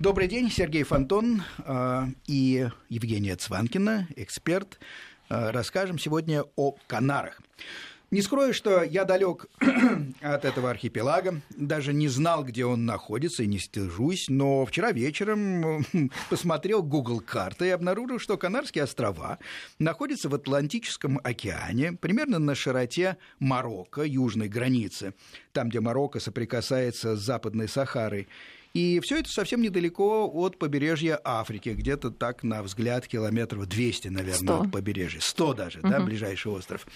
Добрый день, Сергей Фонтон э, и Евгения Цванкина, эксперт. Э, расскажем сегодня о Канарах. Не скрою, что я далек от этого архипелага, даже не знал, где он находится, и не стыжусь, но вчера вечером посмотрел Google карты и обнаружил, что Канарские острова находятся в Атлантическом океане, примерно на широте Марокко, южной границы, там, где Марокко соприкасается с Западной Сахарой. И все это совсем недалеко от побережья Африки, где-то так, на взгляд, километров 200, наверное, 100. от побережья. 100 даже, угу. да, ближайший остров.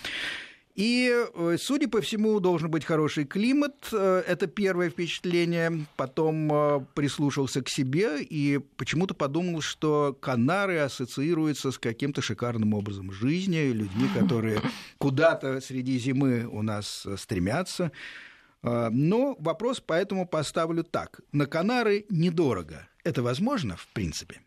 И, э, судя по всему, должен быть хороший климат. Э, это первое впечатление. Потом э, прислушался к себе и почему-то подумал, что Канары ассоциируются с каким-то шикарным образом жизни, людьми, которые куда-то среди зимы у нас стремятся. Но вопрос поэтому поставлю так. На Канары недорого. Это возможно, в принципе?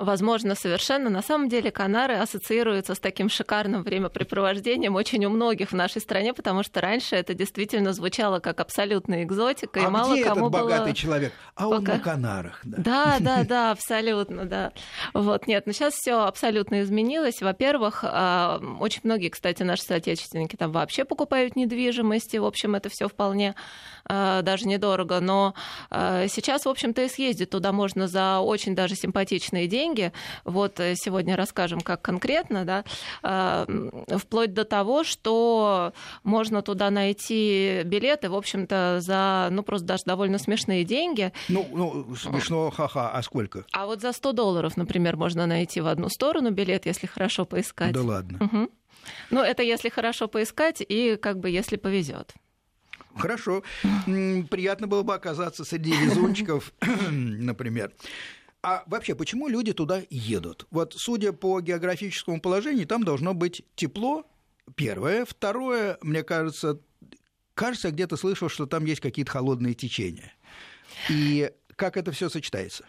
Возможно, совершенно. На самом деле Канары ассоциируются с таким шикарным времяпрепровождением очень у многих в нашей стране, потому что раньше это действительно звучало как абсолютная экзотика, а и мало где кому этот богатый было... человек? А Пока... он на Канарах. Да, да, да, да абсолютно, да. Вот, нет, но сейчас все абсолютно изменилось. Во-первых, а, очень многие, кстати, наши соотечественники там вообще покупают недвижимость, и, в общем, это все вполне а, даже недорого, но а, сейчас, в общем-то, и съездить туда можно за очень даже симпатичные деньги. Вот э, сегодня расскажем, как конкретно, да, а, вплоть до того, что можно туда найти билеты, в общем-то, за, ну, просто даже довольно смешные деньги. Ну, ну смешно, ха-ха, а сколько? А вот за 100 долларов, например, можно найти в одну сторону билет, если хорошо поискать. Да ладно. Угу. Ну, это если хорошо поискать и как бы если повезет. Хорошо. Приятно было бы оказаться среди везунчиков, например. А вообще, почему люди туда едут? Вот, судя по географическому положению, там должно быть тепло, первое. Второе, мне кажется, кажется, я где-то слышал, что там есть какие-то холодные течения. И как это все сочетается?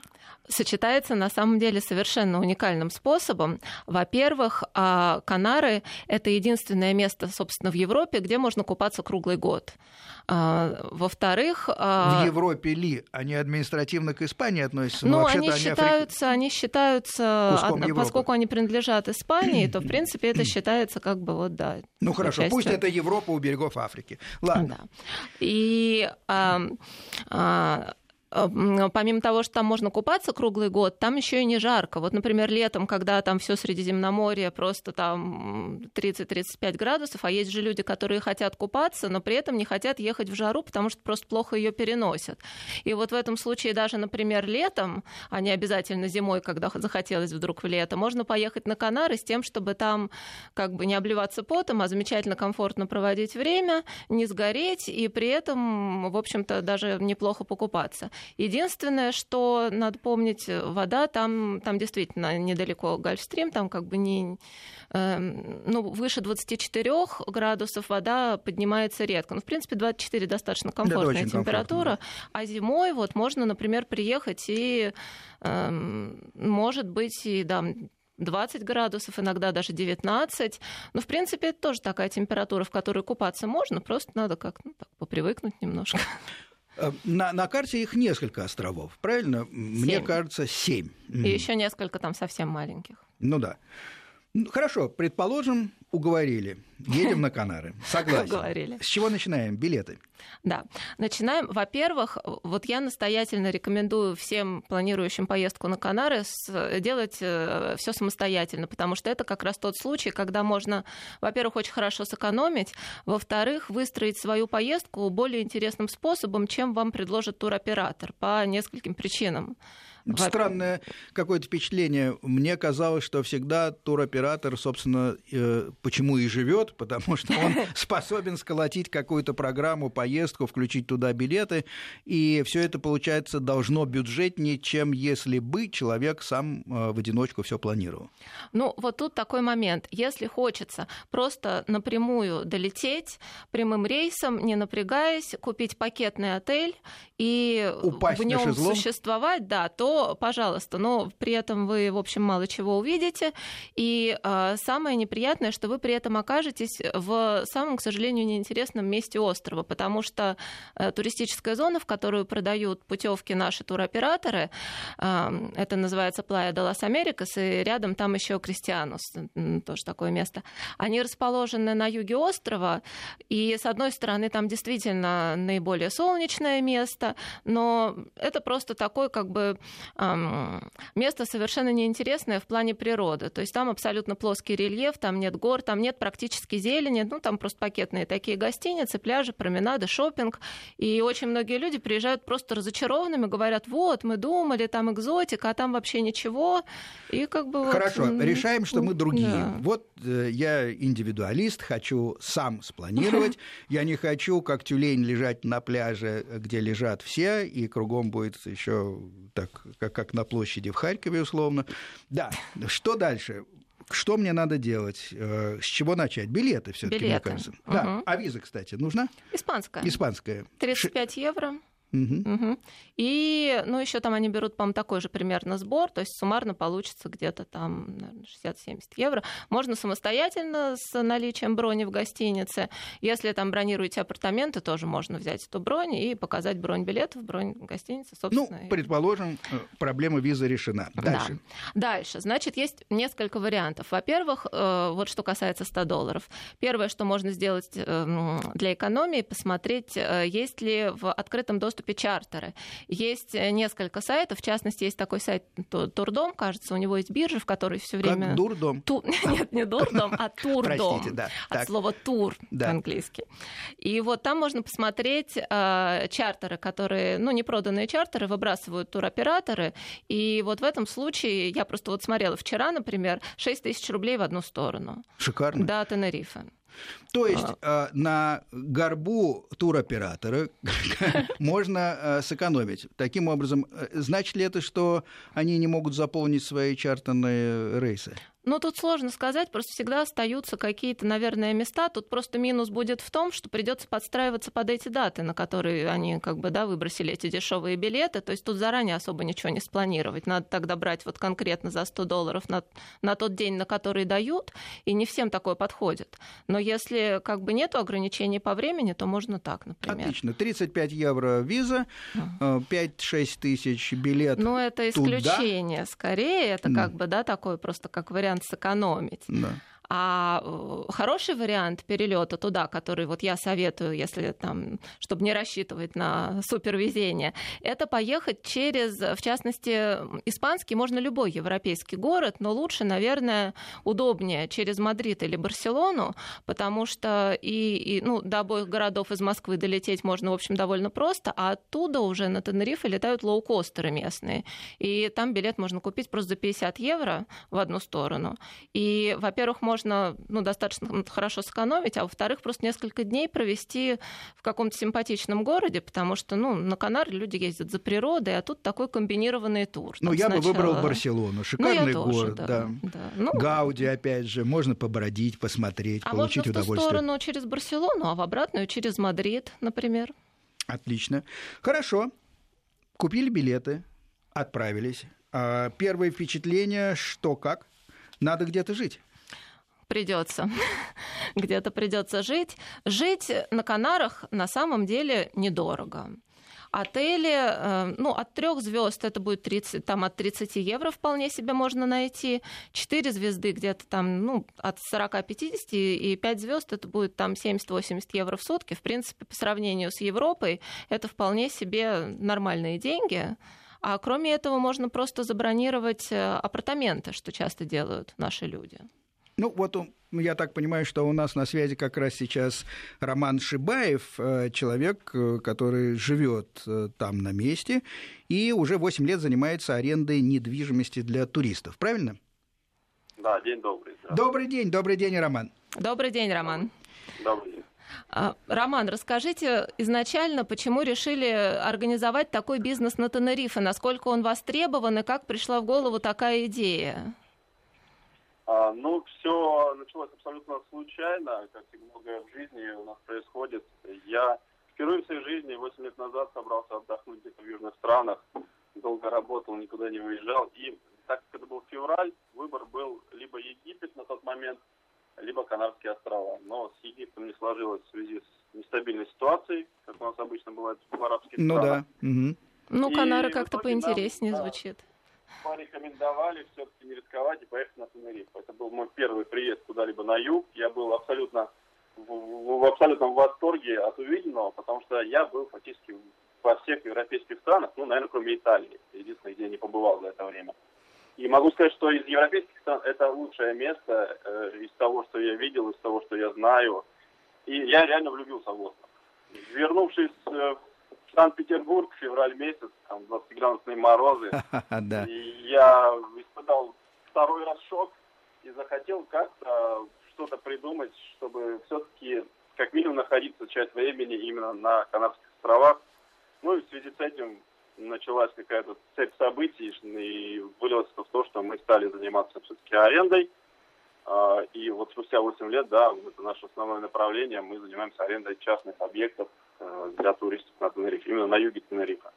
сочетается на самом деле совершенно уникальным способом. Во-первых, а, Канары — это единственное место, собственно, в Европе, где можно купаться круглый год. А, во-вторых... А, в Европе ли? Они административно к Испании относятся? Ну, они, они считаются, Африк... они считаются поскольку они принадлежат Испании, то, в принципе, это считается как бы вот, да. Ну, хорошо, частью... пусть это Европа у берегов Африки. Ладно. Да. И а, а, помимо того, что там можно купаться круглый год, там еще и не жарко. Вот, например, летом, когда там все Средиземноморье просто там 30-35 градусов, а есть же люди, которые хотят купаться, но при этом не хотят ехать в жару, потому что просто плохо ее переносят. И вот в этом случае даже, например, летом, а не обязательно зимой, когда захотелось вдруг в лето, можно поехать на Канары с тем, чтобы там как бы не обливаться потом, а замечательно комфортно проводить время, не сгореть и при этом, в общем-то, даже неплохо покупаться. Единственное, что надо помнить, вода там, там действительно недалеко Гольфстрим, там как бы не эм, ну, выше 24 градусов вода поднимается редко. Ну, в принципе, 24 достаточно комфортная да, температура. А зимой вот можно, например, приехать и, эм, может быть, и да, 20 градусов, иногда даже 19. Но, в принципе, это тоже такая температура, в которой купаться можно, просто надо как ну, так, попривыкнуть немножко. Э, на, на карте их несколько островов, правильно? Семь. Мне кажется, семь. И еще несколько там совсем маленьких. Ну да. Хорошо, предположим, уговорили. Едем на Канары. Согласен. Уговорили. С чего начинаем? Билеты. Да. Начинаем. Во-первых, вот я настоятельно рекомендую всем планирующим поездку на Канары делать э, все самостоятельно, потому что это как раз тот случай, когда можно, во-первых, очень хорошо сэкономить, во-вторых, выстроить свою поездку более интересным способом, чем вам предложит туроператор по нескольким причинам. Странное какое-то впечатление. Мне казалось, что всегда туроператор, собственно, э, почему и живет, потому что он способен сколотить какую-то программу, поездку, включить туда билеты, и все это, получается, должно бюджетнее, чем если бы человек сам э, в одиночку все планировал. Ну, вот тут такой момент. Если хочется просто напрямую долететь прямым рейсом, не напрягаясь, купить пакетный отель и Упасть в нем существовать, да, то пожалуйста, но при этом вы, в общем, мало чего увидите. И э, самое неприятное, что вы при этом окажетесь в самом, к сожалению, неинтересном месте острова, потому что э, туристическая зона, в которую продают путевки наши туроператоры, э, это называется Плая де Лас Америкас, и рядом там еще Кристианус, тоже такое место. Они расположены на юге острова, и с одной стороны там действительно наиболее солнечное место, но это просто такое как бы место совершенно неинтересное в плане природы. То есть там абсолютно плоский рельеф, там нет гор, там нет практически зелени, ну там просто пакетные такие гостиницы, пляжи, променады, шопинг. И очень многие люди приезжают просто разочарованными, говорят, вот, мы думали, там экзотика, а там вообще ничего. И как бы Хорошо, вот... решаем, что мы другие. Да. Вот э, я индивидуалист, хочу сам спланировать. Я не хочу, как тюлень, лежать на пляже, где лежат все, и кругом будет еще так, как, как на площади в Харькове, условно. Да, что дальше? Что мне надо делать? Э, с чего начать? Билеты все-таки, мне кажется. Угу. Да. А виза, кстати, нужна? Испанская. Испанская. 35 евро. Угу. Угу. И, ну, еще там они берут, по-моему, такой же примерно сбор, то есть суммарно получится где-то там 60-70 евро. Можно самостоятельно с наличием брони в гостинице. Если там бронируете апартаменты, тоже можно взять эту бронь и показать бронь билетов, бронь гостиницы, собственно. Ну, предположим, э, проблема визы решена. Дальше. Да. Дальше. Значит, есть несколько вариантов. Во-первых, э, вот что касается 100 долларов. Первое, что можно сделать э, для экономии, посмотреть, есть ли в открытом доступе доступе чартеры. Есть э, несколько сайтов, в частности, есть такой сайт Турдом, кажется, у него есть биржа, в которой все время... Как Дурдом? Ту... Нет, не Дурдом, а Турдом. Простите, да. От так. слова тур да. по-английски. И вот там можно посмотреть э, чартеры, которые, ну, не проданные чартеры, выбрасывают туроператоры. И вот в этом случае, я просто вот смотрела вчера, например, 6 тысяч рублей в одну сторону. Шикарно. Да, Тенерифе. То есть а... на горбу туроператора можно э, сэкономить. Таким образом, э, значит ли это, что они не могут заполнить свои чартанные рейсы? Ну, тут сложно сказать, просто всегда остаются какие-то, наверное, места. Тут просто минус будет в том, что придется подстраиваться под эти даты, на которые они как бы, да, выбросили эти дешевые билеты. То есть тут заранее особо ничего не спланировать. Надо тогда брать вот конкретно за 100 долларов на, на тот день, на который дают, и не всем такое подходит. Но если как бы нету ограничений по времени, то можно так, например. Отлично. 35 евро виза, 5-6 э, тысяч билет Ну, это исключение туда. скорее. Это как бы, да, такой просто как вариант вариант сэкономить. Да. А э, хороший вариант перелета туда, который вот я советую, если там, чтобы не рассчитывать на супервезение, это поехать через, в частности, испанский, можно любой европейский город, но лучше, наверное, удобнее через Мадрид или Барселону, потому что и, и ну, до обоих городов из Москвы долететь можно, в общем, довольно просто, а оттуда уже на Тенерифе летают лоукостеры местные. И там билет можно купить просто за 50 евро в одну сторону. И, во-первых, можно можно ну, достаточно хорошо сэкономить, а во-вторых, просто несколько дней провести в каком-то симпатичном городе, потому что ну, на Канары люди ездят за природой, а тут такой комбинированный тур. Ну, я сначала... бы выбрал Барселону. Шикарный ну, город, тоже, да. да. Ну, Гауди, опять же, можно побродить, посмотреть, а получить можно удовольствие. в ту сторону через Барселону, а в обратную через Мадрид, например. Отлично. Хорошо. Купили билеты, отправились. А первые впечатления, что как? Надо где-то жить придется. Где-то придется жить. Жить на Канарах на самом деле недорого. Отели, э, ну, от трех звезд это будет 30, там от 30 евро вполне себе можно найти. Четыре звезды где-то там, ну, от 40-50, и 5 звезд это будет там 70-80 евро в сутки. В принципе, по сравнению с Европой, это вполне себе нормальные деньги. А кроме этого, можно просто забронировать э, апартаменты, что часто делают наши люди. Ну, вот я так понимаю, что у нас на связи как раз сейчас Роман Шибаев, э, человек, э, который живет э, там на месте и уже 8 лет занимается арендой недвижимости для туристов. Правильно? Да, день добрый. Добрый день, добрый день, Роман. Добрый день, Роман. Добрый день. А, Роман, расскажите изначально, почему решили организовать такой бизнес на Тенерифе, насколько он востребован и как пришла в голову такая идея? А, ну, все началось абсолютно случайно, как и многое в жизни у нас происходит. Я впервые в своей жизни 8 лет назад собрался отдохнуть где-то в южных странах, долго работал, никуда не выезжал. И так как это был февраль, выбор был либо Египет на тот момент, либо Канарские острова. Но с Египтом не сложилось в связи с нестабильной ситуацией, как у нас обычно бывает в арабских ну, странах. Да. Угу. Ну, Канары как-то поинтереснее нам, звучит. Да, порекомендовали все-таки не рисковать и поехать на Тенерифе. Это был мой первый приезд куда-либо на юг. Я был абсолютно в, в абсолютном восторге от увиденного, потому что я был фактически во всех европейских странах, ну, наверное, кроме Италии, единственное, где я не побывал за это время. И могу сказать, что из европейских стран это лучшее место э, из того, что я видел, из того, что я знаю. И я реально влюбился в остров. Вернувшись э, в Санкт-Петербург, февраль месяц, там 20-градусные морозы, я испытал второй раз шок и захотел как-то что-то придумать, чтобы все-таки как минимум находиться часть времени именно на Канарских островах. Ну и в связи с этим началась какая-то цепь событий, и вылилось в то, что мы стали заниматься все-таки арендой. А, и вот спустя 8 лет, да, это наше основное направление, мы занимаемся арендой частных объектов для туристов на Тенерифе, именно на юге Тенерифа.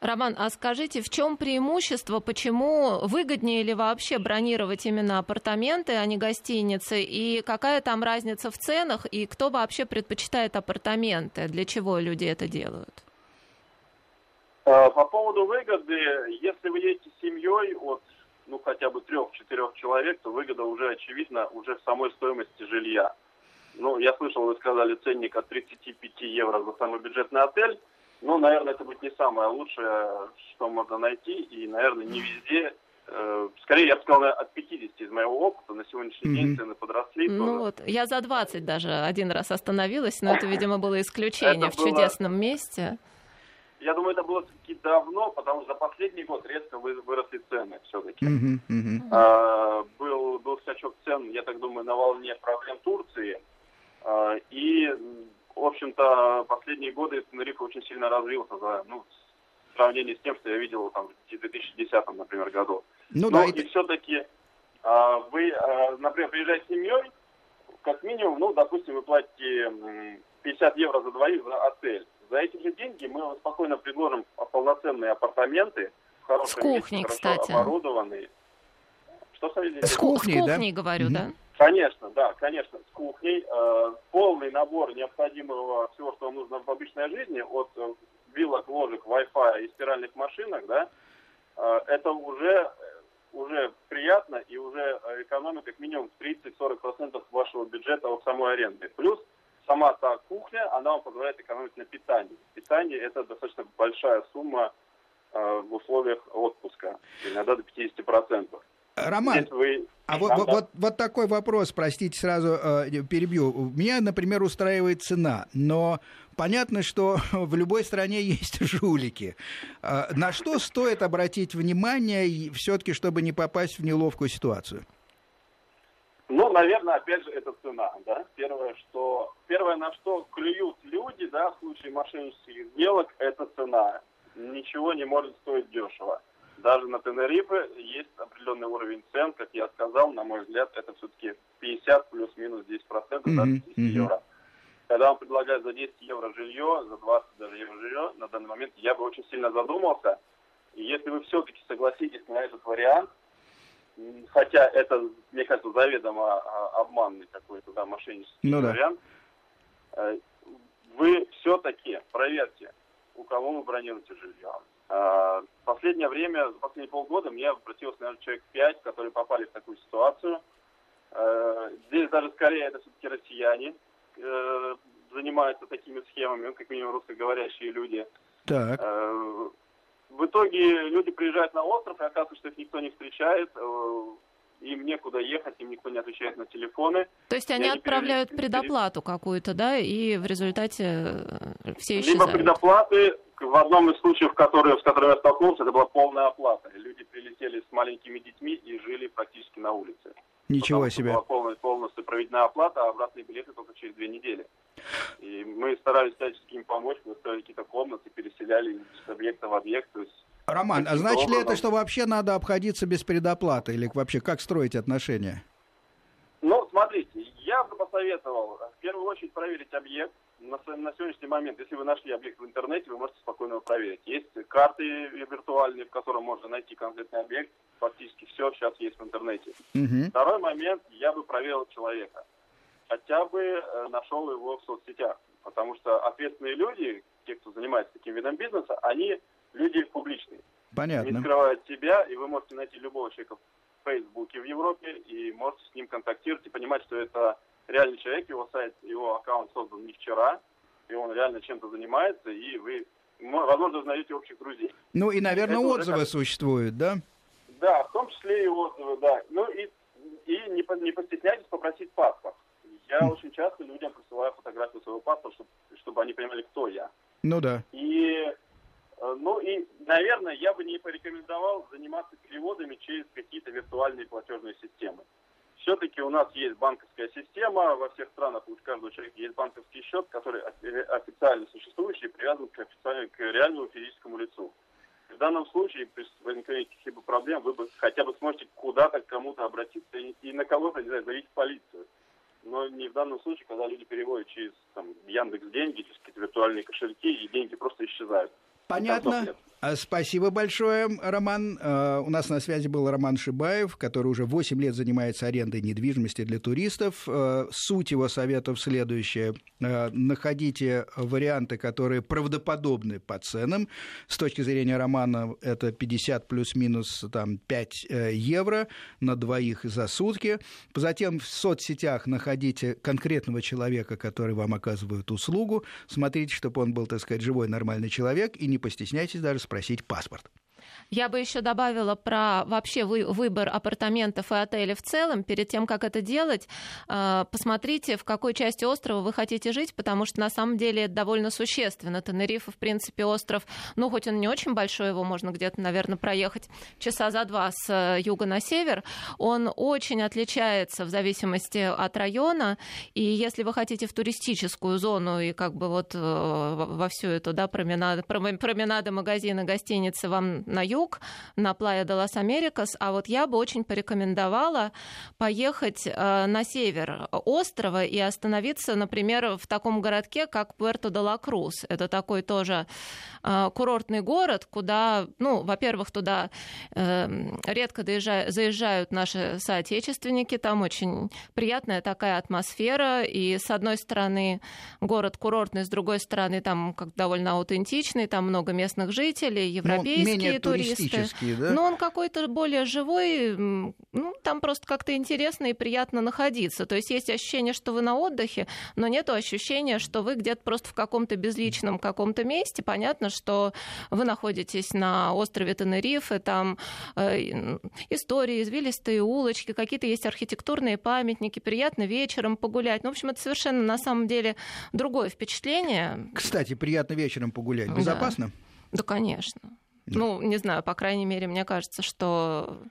Роман, а скажите, в чем преимущество, почему выгоднее ли вообще бронировать именно апартаменты, а не гостиницы, и какая там разница в ценах, и кто вообще предпочитает апартаменты, для чего люди это делают? А, по поводу выгоды, если вы едете с семьей от ну, хотя бы трех-четырех человек, то выгода уже очевидна уже в самой стоимости жилья. Ну, я слышал, вы сказали ценник от 35 евро за самый бюджетный отель. Ну, наверное, это будет не самое лучшее, что можно найти, и, наверное, не везде. Э, скорее, я бы сказал, от 50 из моего опыта на сегодняшний mm-hmm. день цены подросли. Ну тоже. вот, я за 20 даже один раз остановилась, но это, видимо, было исключение в чудесном месте. Я думаю, это было все-таки давно, потому что за последний год резко выросли цены все-таки. Mm-hmm, mm-hmm. А, был, был скачок цен, я так думаю, на волне проблем Турции. А, и в общем-то, последние годы Тенерифе очень сильно развился за, ну, в сравнении с тем, что я видел там, в 2010, например, году. Ну, Но да, и все-таки а, вы, а, например, приезжаете с семьей, как минимум, ну, допустим, вы платите 50 евро за двоих за отель. За эти же деньги мы вам спокойно предложим полноценные апартаменты, с кухней, месте, кстати. оборудованные. Что с кухней, С кухней, да? говорю, mm-hmm. да? Конечно, да, конечно, с кухней. Э, полный набор необходимого всего, что вам нужно в обычной жизни, от э, вилок, ложек, Wi-Fi и стиральных машинок, да, э, это уже, уже приятно и уже экономит как минимум 30-40% вашего бюджета от самой аренды. Плюс сама та кухня, она вам позволяет экономить на питании. Питание это достаточно большая сумма э, в условиях отпуска, иногда до 50%. Роман, вы... а вот, вот, вот такой вопрос, простите, сразу э, перебью. Меня, например, устраивает цена, но понятно, что в любой стране есть жулики. Э, на что стоит обратить внимание все-таки, чтобы не попасть в неловкую ситуацию? Ну, наверное, опять же, это цена, да. Первое, что первое, на что клюют люди, да, в случае мошеннических сделок, это цена. Ничего не может стоить дешево даже на Тенерифе есть определенный уровень цен, как я сказал, на мой взгляд, это все-таки 50 плюс-минус 10 процентов, mm-hmm. 10 евро. Когда вам предлагают за 10 евро жилье, за 20 даже евро жилье, на данный момент я бы очень сильно задумался. И если вы все-таки согласитесь на этот вариант, хотя это, мне кажется, заведомо а, обманный какой-то, да, мошеннический ну, вариант, да. Э, вы все-таки проверьте, у кого вы бронируете жилье. А, в последнее время, за последние полгода, мне обратилось, наверное, человек пять, которые попали в такую ситуацию. А, здесь даже скорее это все-таки россияне э, занимаются такими схемами, ну, как минимум русскоговорящие люди. Так. А, в итоге люди приезжают на остров, и оказывается, что их никто не встречает, э, им некуда ехать, им никто не отвечает на телефоны. То есть они, они отправляют предоплату какую-то, да, и в результате э, все исчезают? Либо предоплаты, в одном из случаев, который, с которым я столкнулся, это была полная оплата. Люди прилетели с маленькими детьми и жили практически на улице. Ничего Потому себе. Была полная, полностью проведена оплата, а обратные билеты только через две недели. И мы старались всячески им помочь, мы строили какие-то комнаты, переселяли с объекта в объект. То есть Роман, а значит образом... ли это, что вообще надо обходиться без предоплаты? Или вообще как строить отношения? Ну, смотрите, я бы посоветовал в первую очередь проверить объект, на, на сегодняшний момент, если вы нашли объект в интернете, вы можете спокойно его проверить. Есть карты виртуальные, в которых можно найти конкретный объект. Фактически все сейчас есть в интернете. Угу. Второй момент, я бы проверил человека. Хотя бы э, нашел его в соцсетях. Потому что ответственные люди, те, кто занимается таким видом бизнеса, они люди публичные. Понятно. Не скрывают себя, и вы можете найти любого человека в Фейсбуке в Европе, и можете с ним контактировать и понимать, что это реальный человек, его сайт, его аккаунт создан не вчера, и он реально чем-то занимается, и вы, возможно, узнаете общих друзей. Ну и, наверное, это отзывы как... существуют, да? Да, в том числе и отзывы, да. Ну и, и не, не постесняйтесь попросить паспорт. Я mm. очень часто людям присылаю фотографию своего паспорта, чтобы, чтобы они понимали, кто я. Ну да. И, э, ну и, наверное, я бы не порекомендовал заниматься переводами через какие-то виртуальные платежные системы. Все-таки у нас есть банковская система, во всех странах у каждого человека есть банковский счет, который официально существующий и привязан к, официально, к реальному физическому лицу. В данном случае, при возникновении каких-либо проблем, вы бы хотя бы сможете куда-то к кому-то обратиться и, и на кого-то, не знаю, заявить в полицию. Но не в данном случае, когда люди переводят через там, Яндекс деньги, через какие-то виртуальные кошельки, и деньги просто исчезают. Понятно. А, спасибо большое, Роман. А, у нас на связи был Роман Шибаев, который уже 8 лет занимается арендой недвижимости для туристов. А, суть его советов следующая. Находите варианты, которые правдоподобны по ценам. С точки зрения Романа это 50 плюс-минус там, 5 э, евро на двоих за сутки. Затем в соцсетях находите конкретного человека, который вам оказывает услугу. Смотрите, чтобы он был, так сказать, живой, нормальный человек, и не постесняйтесь даже спросить паспорт. Я бы еще добавила про вообще вы, выбор апартаментов и отелей в целом. Перед тем, как это делать, э, посмотрите, в какой части острова вы хотите жить, потому что на самом деле это довольно существенно. Тенерифе, в принципе, остров, ну, хоть он не очень большой, его можно где-то, наверное, проехать часа за два с юга на север. Он очень отличается в зависимости от района, и если вы хотите в туристическую зону и как бы вот э, во всю эту, да, променады, променады магазины, гостиницы вам на юг, на Плая де лас Америкас, а вот я бы очень порекомендовала поехать э, на север острова и остановиться, например, в таком городке, как Пуэрто де ла Крус. Это такой тоже э, курортный город, куда, ну, во-первых, туда э, редко доезжают, заезжают наши соотечественники, там очень приятная такая атмосфера, и с одной стороны город курортный, с другой стороны там как довольно аутентичный, там много местных жителей, ну, европейские туристы туристы. да? Но он какой-то более живой, ну, там просто как-то интересно и приятно находиться. То есть есть ощущение, что вы на отдыхе, но нет ощущения, что вы где-то просто в каком-то безличном каком-то месте. Понятно, что вы находитесь на острове Тенерифе, там э, истории, извилистые улочки, какие-то есть архитектурные памятники, приятно вечером погулять. Ну, в общем, это совершенно на самом деле другое впечатление. Кстати, приятно вечером погулять. Безопасно? Да, да конечно. Ну, не знаю, по крайней мере, мне кажется, что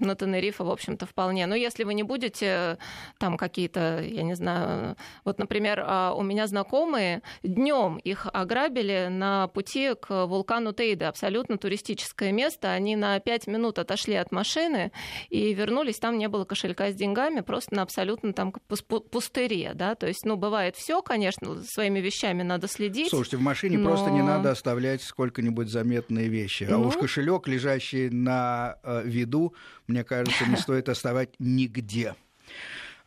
на Тенерифе, в общем-то, вполне. Но если вы не будете там какие-то, я не знаю, вот, например, а, у меня знакомые днем их ограбили на пути к вулкану Тейде, абсолютно туристическое место. Они на пять минут отошли от машины и вернулись, там не было кошелька с деньгами, просто на абсолютно там пустыре, да, то есть, ну, бывает все, конечно, своими вещами надо следить. Слушайте, в машине но... просто не надо оставлять сколько-нибудь заметные вещи, а ну... уж кошелек, лежащий на э, виду, мне кажется, не стоит оставать нигде.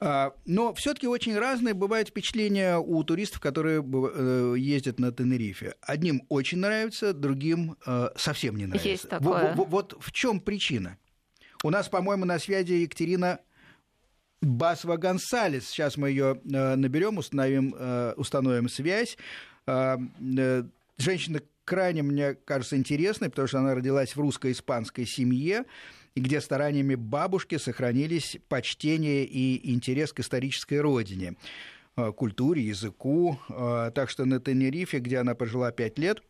А, но все-таки очень разные бывают впечатления у туристов, которые э, ездят на Тенерифе. Одним очень нравится, другим э, совсем не нравится. Есть такое. Вот, вот в чем причина? У нас, по-моему, на связи Екатерина Басва Гонсалес. Сейчас мы ее э, наберем, установим, установим связь. Женщина крайне, мне кажется, интересной, потому что она родилась в русско-испанской семье и где стараниями бабушки сохранились почтение и интерес к исторической родине, э, культуре, языку. Э, так что на Тенерифе, где она прожила пять лет,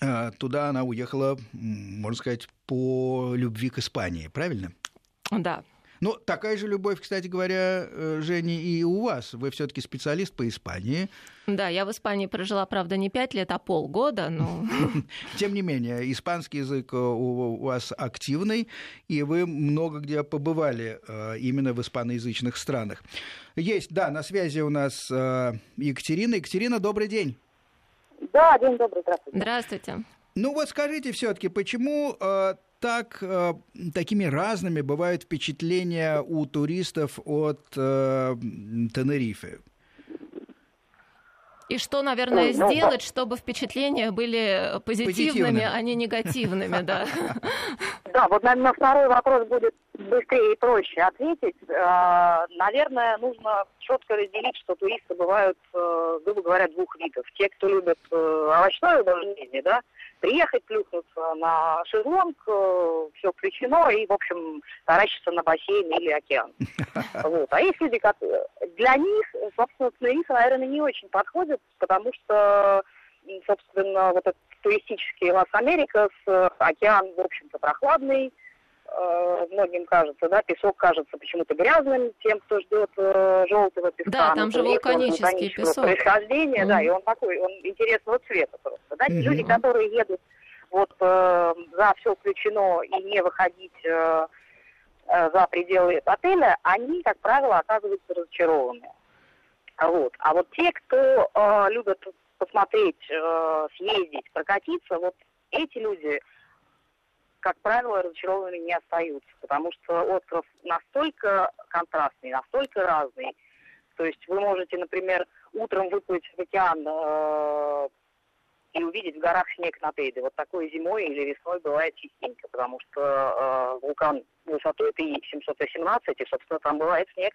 э, туда она уехала, можно сказать, по любви к Испании, правильно? Да. Ну, такая же любовь, кстати говоря, э, Женя, и у вас. Вы все-таки специалист по Испании. Да, я в Испании прожила, правда, не пять лет, а полгода, но... Тем не менее, испанский язык у вас активный, и вы много где побывали э, именно в испаноязычных странах. Есть, да, на связи у нас э, Екатерина. Екатерина, добрый день. Да, день добрый, здравствуйте. Здравствуйте. Ну вот скажите все-таки, почему э, так э, такими разными бывают впечатления у туристов от э, Тенерифе? И что, наверное, ну, сделать, чтобы впечатления были позитивными, а не негативными, да? Да, вот, наверное, второй вопрос будет быстрее и проще ответить. Э, наверное, нужно четко разделить, что туристы бывают, э, грубо говоря, двух видов. Те, кто любят э, овощное удовольствие, да, приехать, плюхнуться на шезлонг, все включено, и, в общем, таращиться на бассейн или океан. Вот. А есть люди, которые... Для них, собственно, Тенерифе, наверное, не очень подходит, потому что, собственно, вот этот туристический Лас-Америкас, океан, в общем-то, прохладный, э, многим кажется, да, песок кажется почему-то грязным тем, кто ждет э, желтого песка. Да, там же вулканический песок. Происхождение, mm-hmm. да, и он такой, он интересного цвета просто. Да? Mm-hmm. Люди, которые едут вот э, за все включено и не выходить э, э, за пределы отеля, они, как правило, оказываются разочарованы. Вот. А вот те, кто э, любят посмотреть, э, съездить, прокатиться, вот эти люди как правило, разочарованными не остаются, потому что остров настолько контрастный, настолько разный. То есть вы можете, например, утром выплыть в океан э, и увидеть в горах снег на Тейде. Вот такой зимой или весной бывает частенько, потому что э, вулкан высотой это 718, и, собственно, там бывает снег.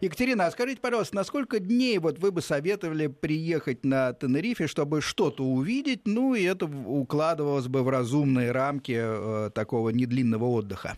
Екатерина, а скажите, пожалуйста, на сколько дней вот вы бы советовали приехать на Тенерифе, чтобы что-то увидеть, ну и это укладывалось бы в разумные рамки э, такого недлинного отдыха?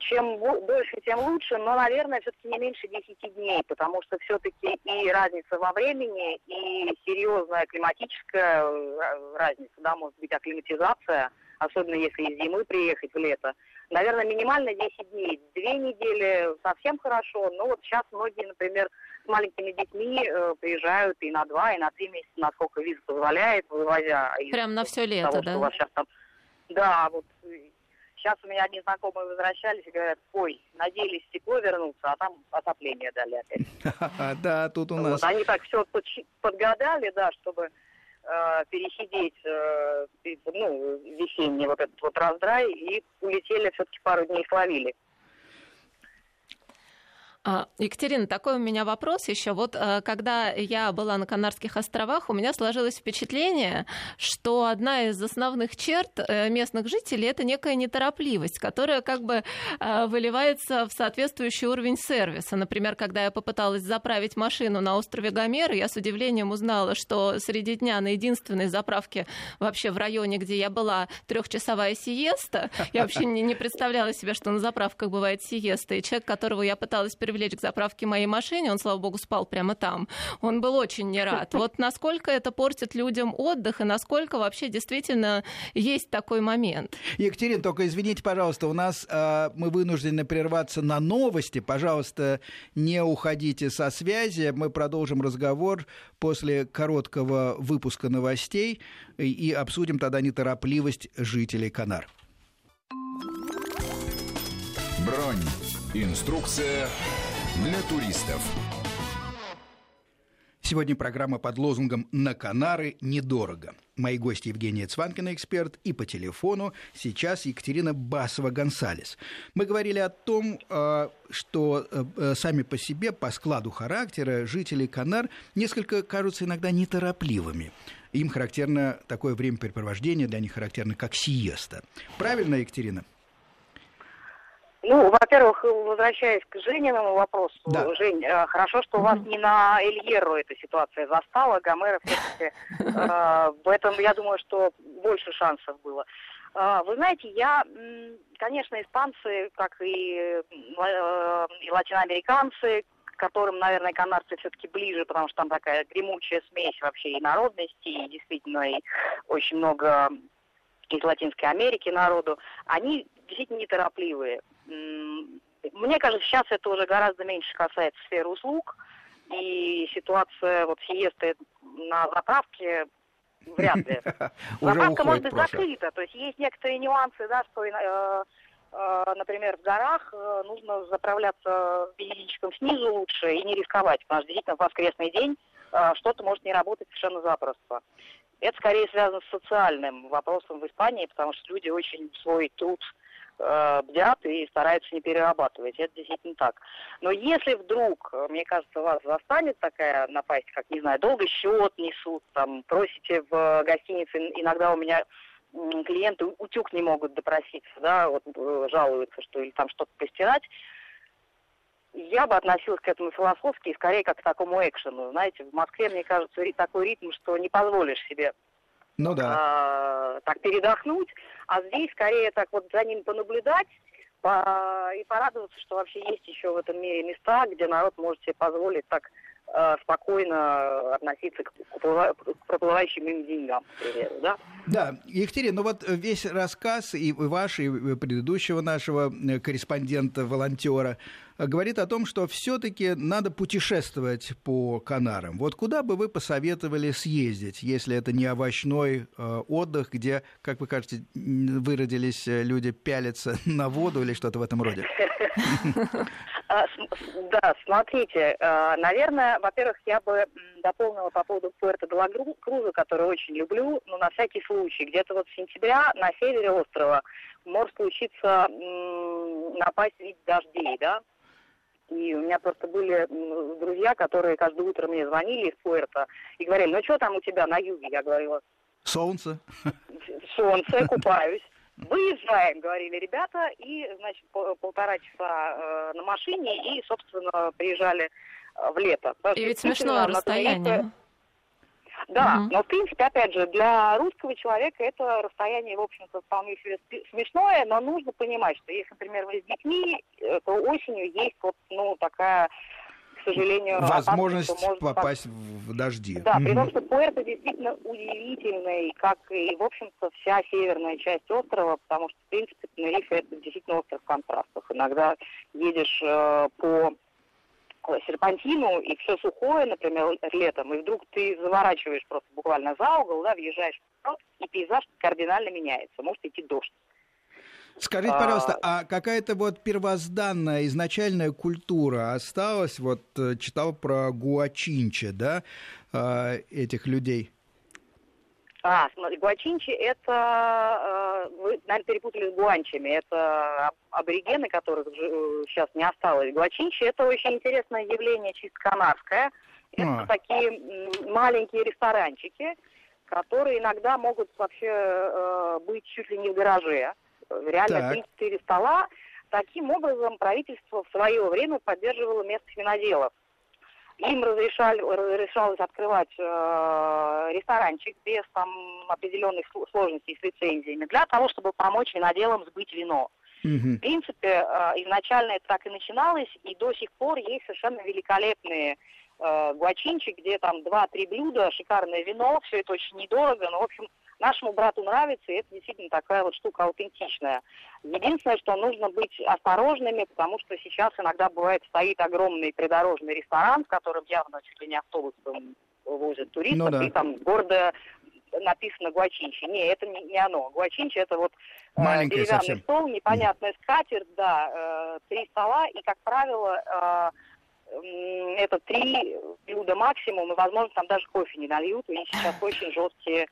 Чем дольше, тем лучше, но, наверное, все-таки не меньше 10 дней, потому что все-таки и разница во времени, и серьезная климатическая э, разница, да, может быть, акклиматизация, особенно если из зимы приехать в лето. Наверное, минимально 10 дней. Две недели совсем хорошо, но вот сейчас многие, например, с маленькими детьми э, приезжают и на два, и на три месяца, насколько виза позволяет, вывозя. Прям на все лето, того, да? у вас сейчас там... Да, вот Сейчас у меня одни знакомые возвращались и говорят, ой, надеялись тепло вернуться, а там отопление дали опять. Да, тут у нас... Они так все подгадали, да, чтобы э, пересидеть э, ну, весенний вот этот вот раздрай и улетели все-таки пару дней словили. А, Екатерина, такой у меня вопрос еще. Вот э, когда я была на Канарских островах, у меня сложилось впечатление, что одна из основных черт э, местных жителей это некая неторопливость, которая как бы э, выливается в соответствующий уровень сервиса. Например, когда я попыталась заправить машину на острове Гомер, я с удивлением узнала, что среди дня на единственной заправке вообще в районе, где я была, трехчасовая сиеста. Я вообще не представляла себе, что на заправках бывает сиеста. И человек, которого я пыталась привлечь к заправке моей машине, он, слава богу, спал прямо там, он был очень не рад. Вот насколько это портит людям отдых и насколько вообще действительно есть такой момент. Екатерина, только извините, пожалуйста, у нас э, мы вынуждены прерваться на новости. Пожалуйста, не уходите со связи. Мы продолжим разговор после короткого выпуска новостей и обсудим тогда неторопливость жителей Канар. Бронь. Инструкция для туристов. Сегодня программа под лозунгом «На Канары недорого». Мои гости Евгения Цванкина, эксперт, и по телефону сейчас Екатерина Басова-Гонсалес. Мы говорили о том, э, что э, э, сами по себе, по складу характера, жители Канар несколько кажутся иногда неторопливыми. Им характерно такое времяпрепровождение, для них характерно как сиеста. Правильно, Екатерина? Ну, во-первых, возвращаясь к Жениному вопросу, да. Жень, э, хорошо, что у вас не на Эльеру эта ситуация застала, Гомера все-таки. Э, в этом, я думаю, что больше шансов было. Э, вы знаете, я, конечно, испанцы, как и, и латиноамериканцы, к которым, наверное, канадцы все-таки ближе, потому что там такая гремучая смесь вообще и народности, и действительно и очень много из Латинской Америки народу, они действительно неторопливые. Мне кажется, сейчас это уже гораздо меньше касается сферы услуг, и ситуация вот сиесты на заправке вряд ли. Заправка может быть закрыта, то есть есть некоторые нюансы, да, что, э, э, например, в горах э, нужно заправляться бензинчиком снизу лучше и не рисковать, потому что действительно в воскресный день что-то может не работать совершенно запросто. Это скорее связано с социальным вопросом в Испании, потому что люди очень свой труд э, бдят и стараются не перерабатывать. Это действительно так. Но если вдруг, мне кажется, вас застанет такая напасть, как, не знаю, долго счет несут, там, просите в гостинице, иногда у меня клиенты утюг не могут допроситься, да, вот э, жалуются, что или там что-то постирать, я бы относилась к этому философски и скорее как к такому экшену. Знаете, в Москве, мне кажется, такой ритм, что не позволишь себе ну, да. а, так передохнуть, а здесь скорее так вот за ним понаблюдать по, и порадоваться, что вообще есть еще в этом мире места, где народ может себе позволить так Э, спокойно относиться к, проплывающим им деньгам, к примеру, да? Да, Екатерина, ну вот весь рассказ и ваш, и предыдущего нашего э, корреспондента-волонтера говорит о том, что все-таки надо путешествовать по Канарам. Вот куда бы вы посоветовали съездить, если это не овощной э, отдых, где, как вы кажете, выродились люди пялятся на воду или что-то в этом роде? А, да, смотрите, а, наверное, во-первых, я бы дополнила по поводу Пуэрто Круза, который очень люблю, но на всякий случай. Где-то вот с сентября на севере острова может случиться напасть вид дождей, да, и у меня просто были друзья, которые каждое утро мне звонили из Пуэрто и говорили, ну что там у тебя на юге? Я говорила, Солнце. Солнце, купаюсь. Выезжаем, говорили ребята, и, значит, полтора часа э, на машине, и, собственно, приезжали э, в лето. И ведь смешное расстояние. Да, угу. но в принципе, опять же, для русского человека это расстояние, в общем-то, вполне себе смешное, но нужно понимать, что если, например, вы с детьми, э, то осенью есть вот, ну, такая к сожалению, возможность может попасть в дожди. Да, при том, что Пуэрто действительно удивительный, как и, в общем-то, вся северная часть острова, потому что, в принципе, Тенерифе это действительно остров контрастов. Иногда едешь э, по серпантину, и все сухое, например, летом, и вдруг ты заворачиваешь просто буквально за угол, да, въезжаешь в город, и пейзаж кардинально меняется. Может идти дождь. Скажите, пожалуйста, а, а какая-то вот первозданная, изначальная культура осталась? Вот э, читал про Гуачинче, да, а, этих людей? А, смотри, гуачинчи это, э, вы, наверное, перепутали с гуанчами, это аборигены, которых сейчас э, не осталось. Гуачинчи это очень интересное явление, чисто канадское. Это а. такие маленькие ресторанчики, которые иногда могут вообще быть чуть ли не в гараже реально так. 3 стола. Таким образом, правительство в свое время поддерживало местных виноделов. Им разрешали, разрешалось открывать э, ресторанчик без там определенных сложностей с лицензиями для того, чтобы помочь виноделам сбыть вино. Угу. В принципе, э, изначально это так и начиналось, и до сих пор есть совершенно великолепные э, гуачинчик, где там два-три блюда, шикарное вино, все это очень недорого, но, в общем, нашему брату нравится, и это действительно такая вот штука аутентичная. Единственное, что нужно быть осторожными, потому что сейчас иногда бывает стоит огромный придорожный ресторан, в котором явно чуть ли не автобусом возят туристов, ну, да. и там гордо написано гуачинчи. Не, это не, не оно. Гуачинчи это вот э, деревянный совсем. стол, непонятная скатерть, да, э, три стола, и, как правило, э, это три блюда максимум, и, возможно, там даже кофе не нальют, у них сейчас очень жесткие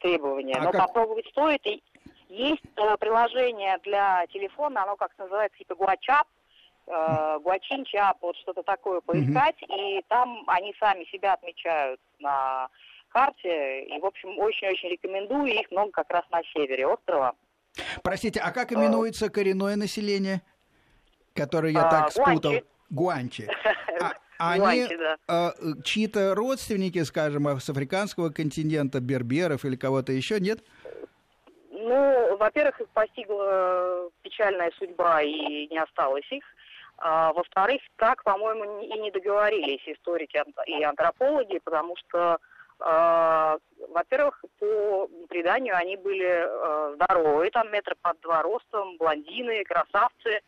требования. А Но как... попробовать стоит. И есть э, приложение для телефона, оно как называется, типа Гуачап, э, Гуачинчап, вот что-то такое поискать, угу. и там они сами себя отмечают на карте, и, в общем, очень-очень рекомендую, их много как раз на севере острова. Простите, а как именуется коренное население, которое я а, так спутал? Гуанчи. А, они да. э, чьи-то родственники, скажем, с африканского континента, берберов или кого-то еще, нет? Ну, во-первых, их постигла печальная судьба и не осталось их. А, во-вторых, так, по-моему, и не договорились историки и антропологи, потому что Э, во-первых, по преданию они были здоровые, там метр под два ростом, блондины, красавцы.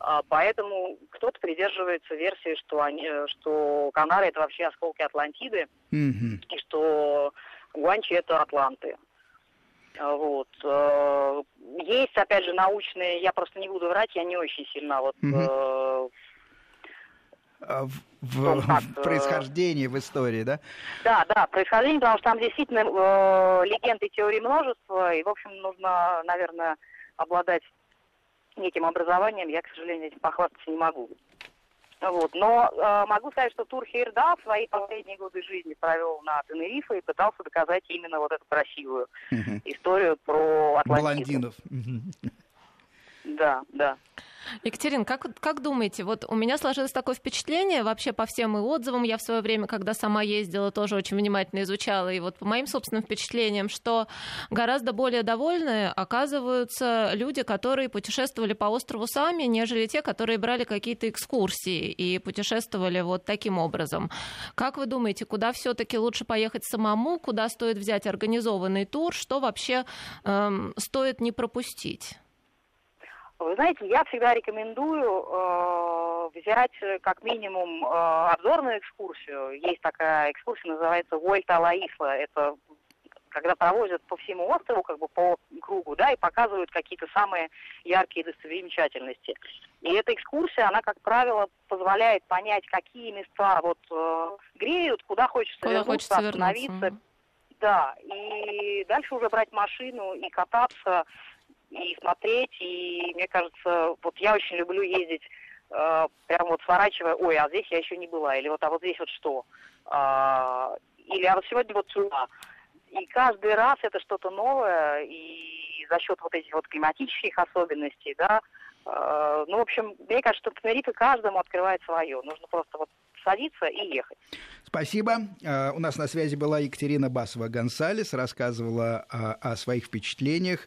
Э, поэтому кто-то придерживается версии, что, они, э, что Канары это вообще осколки Атлантиды, Мгм. и что Гуанчи это Атланты. А, Вот. э, Есть, опять же, научные, я просто не буду врать, я не очень сильно вот А В, в- как, в происхождении, в истории, да? Да, да, происхождение, потому что там действительно э, легенд и теорий множество, и, в общем, нужно, наверное, обладать неким образованием. Я, к сожалению, этим похвастаться не могу. Вот. Но э, могу сказать, что Тур Хейрда свои последние годы жизни провел на Тенерифе и пытался доказать именно вот эту красивую историю про Атлантиду. Блондинов. Да, да. Екатерин, как, как думаете, вот у меня сложилось такое впечатление, вообще по всем и отзывам, я в свое время, когда сама ездила, тоже очень внимательно изучала, и вот по моим собственным впечатлениям, что гораздо более довольны оказываются люди, которые путешествовали по острову сами, нежели те, которые брали какие-то экскурсии и путешествовали вот таким образом. Как вы думаете, куда все-таки лучше поехать самому, куда стоит взять организованный тур, что вообще эм, стоит не пропустить? Вы знаете, я всегда рекомендую э, взять э, как минимум э, обзорную экскурсию. Есть такая экскурсия, называется Вольта Ла Исла. Это когда проводят по всему острову, как бы по кругу, да, и показывают какие-то самые яркие достопримечательности. И эта экскурсия, она, как правило, позволяет понять, какие места вот э, греют, куда хочется Куда вернуться, хочется остановиться, вернуться? да, и дальше уже брать машину и кататься, и смотреть, и мне кажется, вот я очень люблю ездить, э, прям вот сворачивая, ой, а здесь я еще не была, или вот, а вот здесь вот что, А, или а вот сегодня вот сюда. И каждый раз это что-то новое, и за счет вот этих вот климатических особенностей, да, э, ну, в общем, мне кажется, что Тенерифе каждому открывает свое. Нужно просто вот садиться и ехать. Спасибо. А, У нас на связи была Екатерина Басова-Гонсалес, рассказывала а, о своих впечатлениях.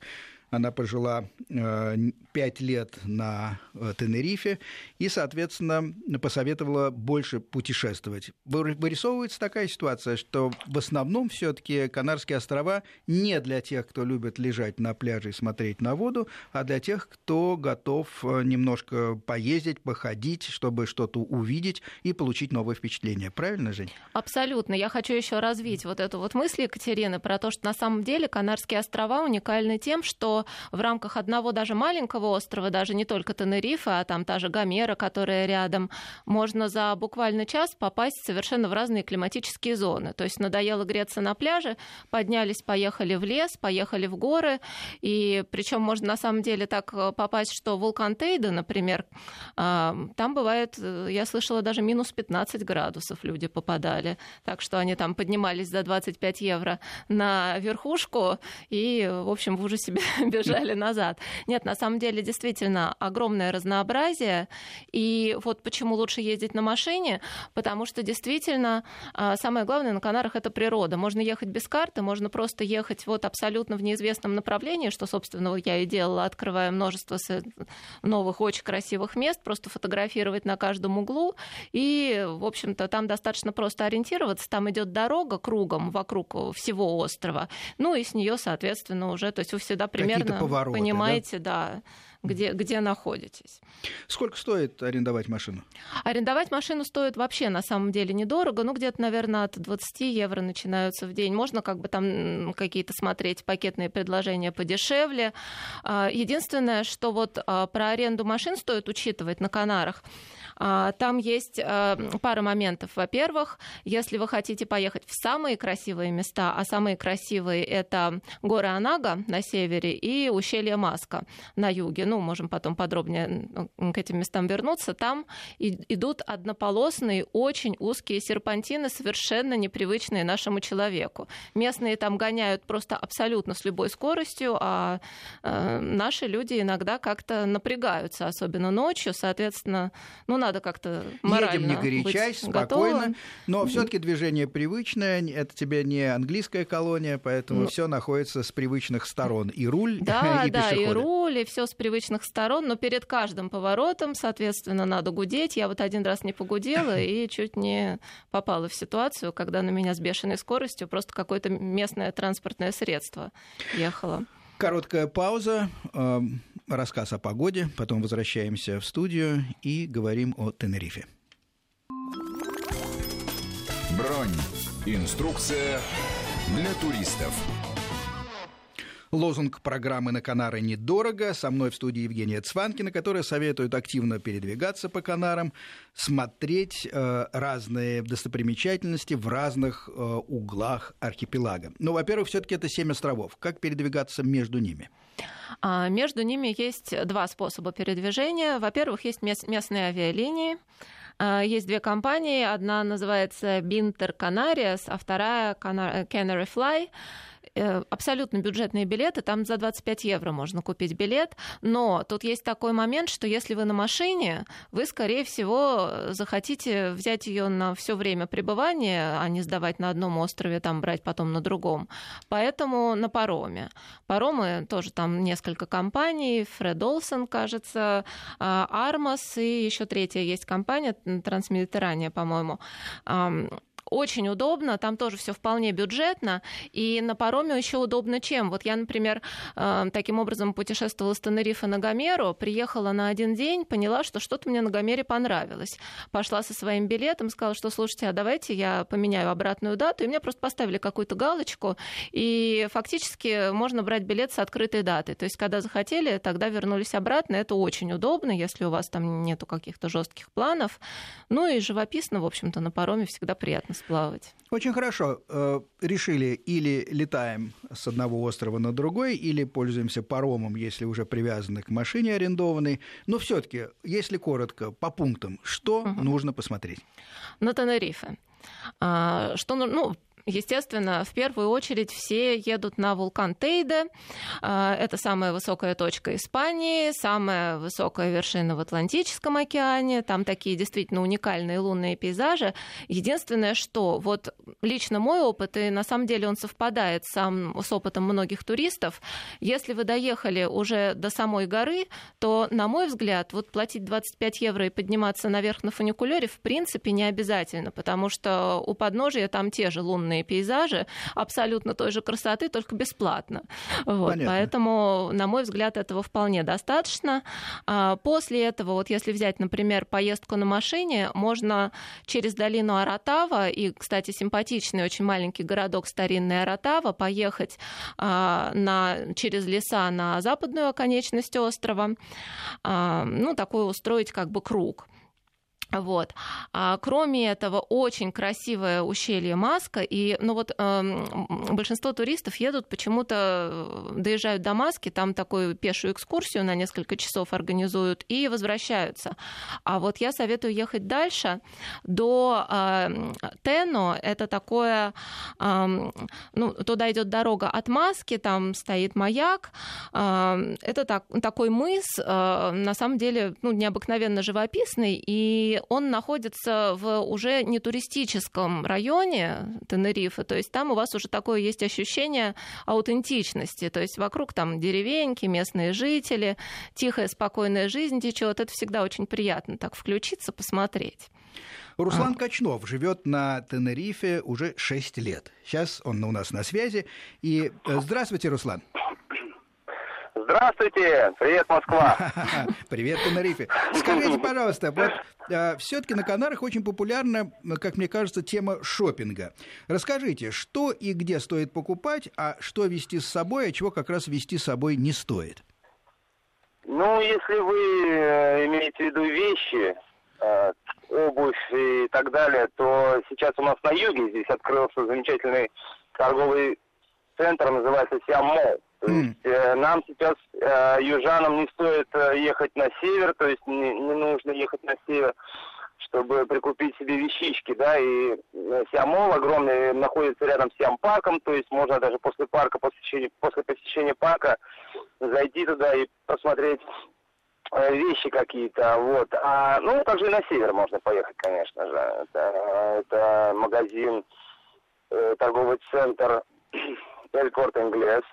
Она пожила э, пять лет на э, Тенерифе и, соответственно, посоветовала больше путешествовать. Вы- Вырисовывается такая ситуация, что в основном все-таки Канарские острова не для тех, кто любит лежать на пляже и смотреть на воду, а для тех, кто готов э, немножко поездить, походить, чтобы что-то увидеть и получить новые впечатления. Правильно, Жень? Абсолютно. Я хочу еще развить вот эту вот мысль Екатерины про то, что на самом деле Канарские острова уникальны тем, что в рамках одного даже маленького острова, даже не только Тенерифе, а там та же Гомера, которая рядом, можно за буквально час попасть совершенно в разные климатические зоны. То есть надоело греться на пляже, поднялись, поехали в лес, поехали в горы, и причем можно на самом деле так э, попасть, что вулкан Тейда, например, а, там бывает, э, я слышала, даже минус 15 градусов люди попадали. Так что они там поднимались за 25 евро на верхушку и, в общем, в ужасе бежали назад. Нет, на самом деле, действительно, огромное разнообразие. И вот почему лучше ездить на машине, потому что действительно а, самое главное на Канарах это природа. Можно ехать без карты, можно просто ехать вот абсолютно в неизвестном направлении, что, собственно, вот я и делала, открывая множество новых очень красивых мест, просто фотографировать на каждом углу. И, в общем-то, там достаточно просто ориентироваться. Там идет дорога кругом вокруг всего острова. Ну и с нее, соответственно, уже, то есть вы всегда Какие-то примерно повороты, понимаете, да, где, где находитесь. Сколько стоит арендовать машину? Арендовать машину стоит вообще на самом деле недорого, ну где-то, наверное, от 20 евро начинаются в день. Можно как бы там какие-то смотреть пакетные предложения подешевле. А, Единственное, что вот а, про аренду машин стоит учитывать на Канарах, а, там есть пара моментов. Во-первых, если вы хотите поехать в самые красивые места, а самые красивые это горы Анага на севере и ущелье Маска на юге, ну, можем потом подробнее к этим местам вернуться, там и- идут однополосные, очень узкие серпантины, совершенно непривычные нашему человеку. Местные там гоняют просто абсолютно с любой скоростью, а э, наши люди иногда как-то напрягаются, особенно ночью, соответственно, ну, надо как-то морально Едем не горячась, быть спокойно. готовым. Но все-таки движение привычное. Это тебе не английская колония, поэтому Ну. все находится с привычных сторон. И руль, Да, и да, и пешеходы. руль, и все с привычных различных сторон, но перед каждым поворотом, соответственно, надо гудеть. Я вот один раз не погудела и чуть не попала в ситуацию, когда на меня с бешеной скоростью просто какое-то местное транспортное средство ехало. Короткая пауза, э, рассказ о погоде, потом возвращаемся в студию и говорим о Тенерифе. Бронь. Инструкция для туристов. Лозунг программы «На Канары недорого». Со мной в студии Евгения Цванкина, которая советует активно передвигаться по Канарам, смотреть э, разные достопримечательности в разных э, углах архипелага. Ну, во-первых, все таки это семь островов. Как передвигаться между ними? А, между ними есть два способа передвижения. Во-первых, есть местные авиалинии. А, есть две компании. Одна называется Binter Canarias, а вторая Canary Fly. Э, абсолютно бюджетные билеты, там за 25 евро можно купить билет, но тут есть такой момент, что если вы на машине, вы, скорее всего, захотите взять ее на все время пребывания, а не сдавать на одном острове, там брать потом на другом. Поэтому на пароме. Паромы тоже там несколько компаний, Фред Олсен, кажется, Армас и еще третья есть компания, Трансмедитерания, по-моему очень удобно, там тоже все вполне бюджетно, и на пароме еще удобно чем? Вот я, например, э, таким образом путешествовала с Тенерифа на Гомеру, приехала на один день, поняла, что что-то мне на Гомере понравилось. Пошла со своим билетом, сказала, что слушайте, а давайте я поменяю обратную дату, и мне просто поставили какую-то галочку, и фактически можно брать билет с открытой датой. То есть, когда захотели, тогда вернулись обратно. Это очень удобно, если у вас там нету каких-то жестких планов. Ну и живописно, в общем-то, на пароме всегда приятно сплавать. Очень хорошо. Э, решили или летаем с одного острова на другой, или пользуемся паромом, если уже привязаны к машине арендованной. Но все-таки, если коротко, по пунктам, что угу. нужно посмотреть? На Тенерифе. А, что, ну, Естественно, в первую очередь все едут на вулкан Тейде. А, это самая высокая точка Испании, самая высокая вершина в Атлантическом океане. Там такие действительно уникальные лунные пейзажи. Единственное, что вот лично мой опыт, и на самом деле он совпадает сам с опытом многих туристов, если вы доехали уже до самой горы, то, на мой взгляд, вот платить 25 евро и подниматься наверх на фуникулере в принципе не обязательно, потому что у подножия там те же лунные природные пейзажи абсолютно той же красоты, только бесплатно. Вот, поэтому, на мой взгляд, этого вполне достаточно. А, после этого, вот если взять, например, поездку на машине, можно через долину Аратава, и, кстати, симпатичный очень маленький городок старинный Аратава, поехать а, на, через леса на западную оконечность острова, а, ну, такой устроить как бы круг. Вот. А кроме этого, очень красивое ущелье Маска. И ну вот, э, большинство туристов едут почему-то, э, доезжают до Маски, там такую пешую экскурсию на несколько часов организуют и возвращаются. А вот я советую ехать дальше до э, Тено. Это такое, э, ну, туда идет дорога от Маски, там стоит маяк. Э, это так, такой мыс, э, на самом деле, ну, необыкновенно живописный, и он находится в уже не туристическом районе Тенерифа, то есть там у вас уже такое есть ощущение аутентичности, то есть вокруг там деревеньки, местные жители, тихая, спокойная жизнь течет, это всегда очень приятно так включиться, посмотреть. Руслан а. Качнов живет на Тенерифе уже 6 лет. Сейчас он у нас на связи. И э, здравствуйте, Руслан. Здравствуйте! Привет, Москва! Привет, Тенерифе! Скажите, пожалуйста, вот а, все-таки на Канарах очень популярна, как мне кажется, тема шопинга. Расскажите, что и где стоит покупать, а что вести с собой, а чего как раз вести с собой не стоит? Ну, если вы э, имеете в виду вещи, э, обувь и так далее, то сейчас у нас на юге здесь открылся замечательный торговый центр, называется Siam Mall. То есть э, нам сейчас, э, южанам, не стоит э, ехать на север, то есть не, не нужно ехать на север, чтобы прикупить себе вещички, да, и э, Siam Mall огромный находится рядом с Siam Park ом, то есть можно даже после парка, после посещения, после посещения парка зайти туда и посмотреть э, вещи какие-то, вот. А, ну, также и на север можно поехать, конечно же. Это, это магазин, э, торговый центр Эль Корт Инглес,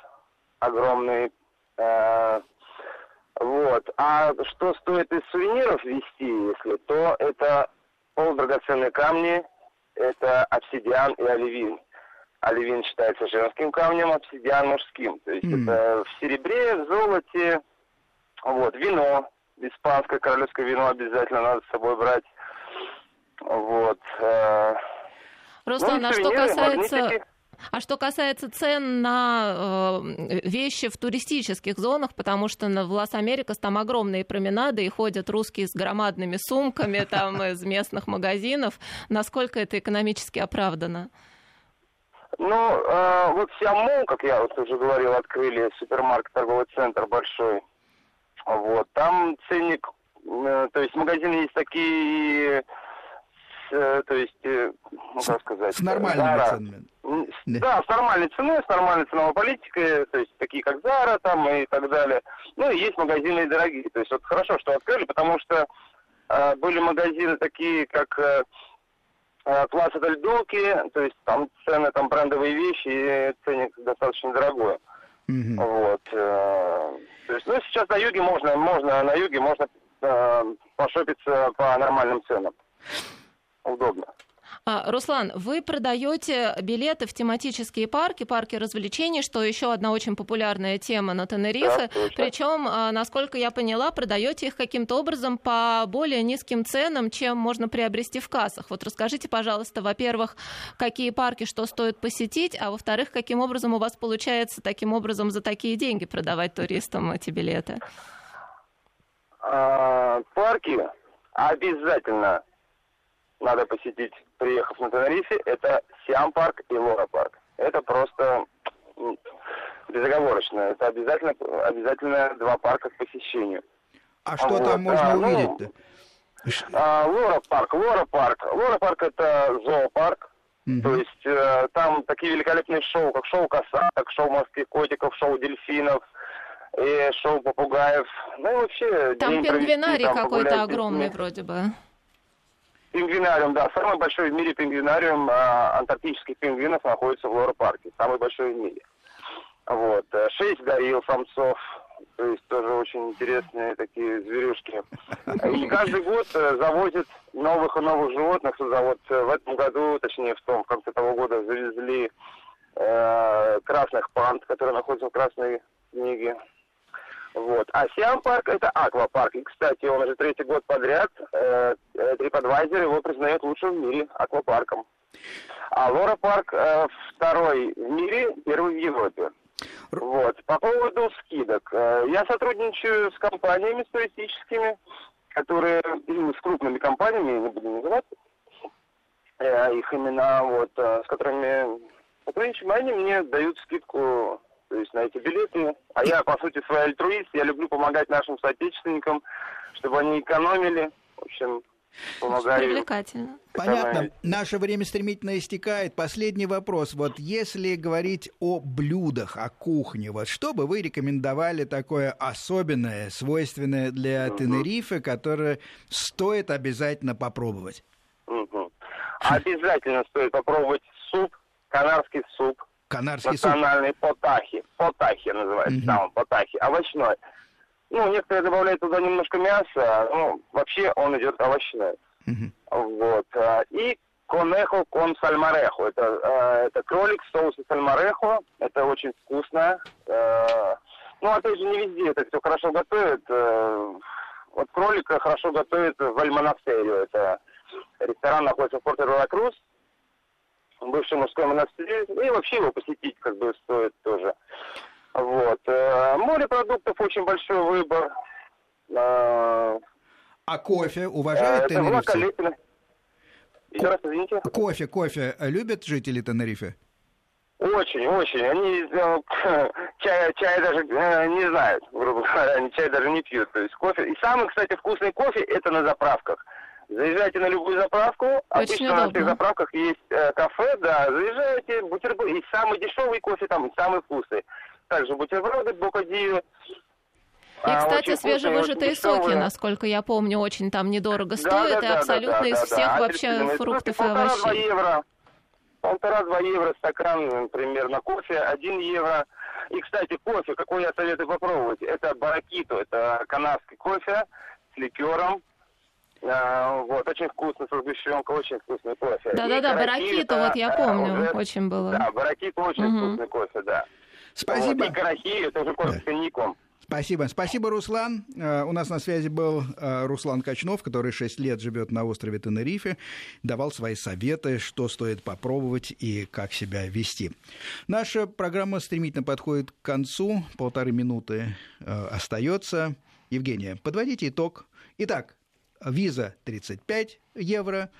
огромный. Э, вот. А что стоит из сувениров вести, если, то это полудрагоценные камни, это обсидиан и оливин. Оливин считается женским камнем, обсидиан мужским. То есть М. это в серебре, в золоте, вот, вино, испанское королевское вино обязательно надо с собой брать. Вот. э, Руслан, ну а что касается... магнитики. А что касается цен на э, вещи в туристических зонах, потому что на, в Лас-Америкас там огромные променады и ходят русские с громадными сумками там из местных магазинов, насколько это экономически оправдано? Ну, э, вот Сиамол, как я вот уже говорил, открыли супермаркет, торговый центр большой. Вот, там ценник, э, то есть магазины есть такие, то есть, э, ну, как сказать... С нормальными Zara. ценами. Да. С нормальной ценой, с нормальной ценовой политикой, то есть такие как Зара там и так далее. Ну и есть магазины дорогие. То есть вот хорошо, что открыли, потому что э, были магазины такие, как э, э, Плаца Дель Долки, то есть там цены, там брендовые вещи, и ценник достаточно дорогой. Мгм. Вот. э, то есть, ну, сейчас на юге можно, можно, на юге можно э, пошопиться по нормальным ценам. Удобно. А, Руслан, вы продаете билеты в тематические парки, парки развлечений, что еще одна очень популярная тема на Тенерифе. Да. Причем, а, насколько я поняла, продаете их каким-то образом по более низким ценам, чем можно приобрести в кассах. Вот расскажите, пожалуйста, во-первых, какие парки, что стоит посетить, а во-вторых, каким образом у вас получается таким образом за такие деньги продавать туристам эти билеты? А, парки обязательно надо посетить, приехав на Тенерифе. Это Сиам парк и Лора парк. Это просто безоговорочно. Это обязательно, обязательно два парка к посещению. А что Вот, там можно а, ну, увидеть-то? А, Лора парк, Лора парк. Лора парк это зоопарк. Мгм. То есть э, там такие великолепные шоу, как шоу косаток, шоу морских котиков, шоу дельфинов, и шоу попугаев. Ну и вообще Там пингвинарий какой-то огромный детьми. вроде бы. Пингвинариум, да. Самый большой в мире пингвинариум а, антарктических пингвинов находится в Лора-парке. Самый большой в мире. Вот. э, Шесть горилл, самцов. То есть тоже очень интересные такие зверюшки. И каждый год э, завозят новых и новых животных. Вот э, в этом году, точнее в том, в конце того года завезли э, красных панд, которые находятся в Красной книге. Вот. А Сиам парк это аквапарк. И, кстати, он уже третий год подряд, э, э, TripAdvisor его признает лучшим в мире аквапарком. А Лора парк э, второй в мире, первый в Европе. Вот. По поводу скидок. Э, я сотрудничаю с компаниями, с туристическими, которые, ну, с крупными компаниями, не буду называть э, их имена, вот, э, с которыми сотрудничаем, они мне дают скидку то есть на эти билеты. А я, по сути, свой альтруист, я люблю помогать нашим соотечественникам, чтобы они экономили. В общем, помогаю. Привлекательно. Понятно. Наше время стремительно истекает. Последний вопрос. Вот если говорить о блюдах, о кухне, вот что бы вы рекомендовали такое особенное, свойственное для Тенерифе, которое стоит обязательно попробовать? Мгм. Обязательно стоит попробовать суп, канарский суп, Канарский суп. национальный потахи. Потахи называется, Мгм. там потахи, овощной. Ну, некоторые добавляют туда немножко мяса, ну, вообще он идет овощной. Мгм. Вот. а, И конехо кон сальмарехо. Это, э, это кролик в соусе сальмарехо. Это очень вкусно. Э, Ну, опять же, не везде это все хорошо готовят. Вот кролика хорошо готовят в Альмонастерио. Это ресторан находится в порто Круз, бывший мужской монастырь. И вообще его посетить как бы стоит тоже. Вот. Э, Морепродуктов очень большой выбор. Э, А кофе э, уважают тенерифцы? Еще раз, извините. Кофе, кофе любят жители Тенерифе? Очень, очень. Они чая, чая даже не знают, грубо говоря, они чай даже не пьют. То есть кофе. И самый, кстати, вкусный кофе это на заправках. Заезжайте на любую заправку. Обычно на удобно. этих заправках есть э, кафе, да. Заезжаете, бутерброд. И самый дешевый кофе там, и самый вкусный. Также бутерброды, бокадио. И, А, кстати, очень свежевыжатые очень соки, насколько я помню, очень там недорого Да, стоят, да, и да, абсолютно да, из да, всех да. вообще фруктов и овощей. евро. Полтора-два евро стакан, примерно, кофе, один евро. И, кстати, кофе, какой я советую попробовать, это баракиту, это канадский кофе с ликером. А, вот, очень вкусно, со сгущенкой, очень вкусный кофе. Да-да-да, баракиту, вот я помню, уже, очень было. Да, баракиту очень угу. вкусный кофе, да. Спасибо. Вот, и карахи, это уже кофе да. с коньяком. Спасибо. Спасибо, Руслан. Э, у нас на связи был э, Руслан Качнов, который 6 лет живет на острове Тенерифе, давал свои советы, что стоит попробовать и как себя вести. Наша программа стремительно подходит к концу. Полторы минуты остается. Евгения, подводите итог. Итак, виза 35 евро,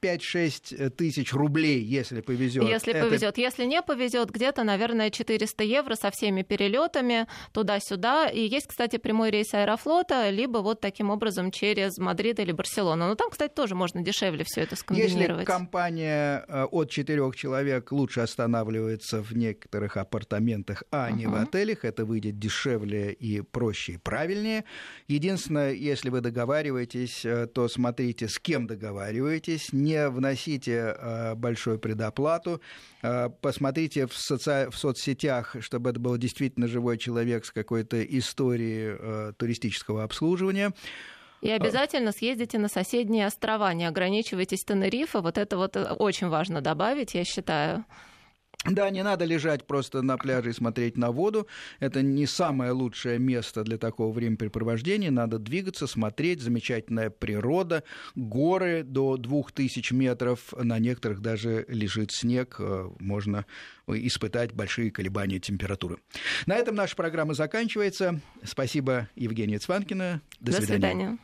5-6 тысяч рублей, если повезет. Если это... повезет. Если не повезет, где-то, наверное, 400 евро со всеми перелетами туда-сюда. И есть, кстати, прямой рейс Аэрофлота, либо вот таким образом через Мадрид или Барселону. Но там, кстати, тоже можно дешевле все это скомбинировать. Если компания э, от четырех человек лучше останавливается в некоторых апартаментах, а uh-huh. не в отелях, это выйдет дешевле и проще и правильнее. Единственное, если вы договариваетесь, э, то смотрите, с кем договариваетесь, не вносите э, большую предоплату, э, посмотрите в, соци... в соцсетях, чтобы это был действительно живой человек с какой-то историей э, туристического обслуживания. И обязательно съездите на соседние острова, не ограничивайтесь Тенерифе. Вот это вот очень важно добавить, я считаю. Да, не надо лежать просто на пляже и смотреть на воду. Это не самое лучшее место для такого времяпрепровождения. Надо двигаться, смотреть. Замечательная природа, горы до 2000 метров. На некоторых даже лежит снег. Э, можно испытать большие колебания температуры. На этом наша программа заканчивается. Спасибо, Евгения Цванкина. До, До свидания. свидания.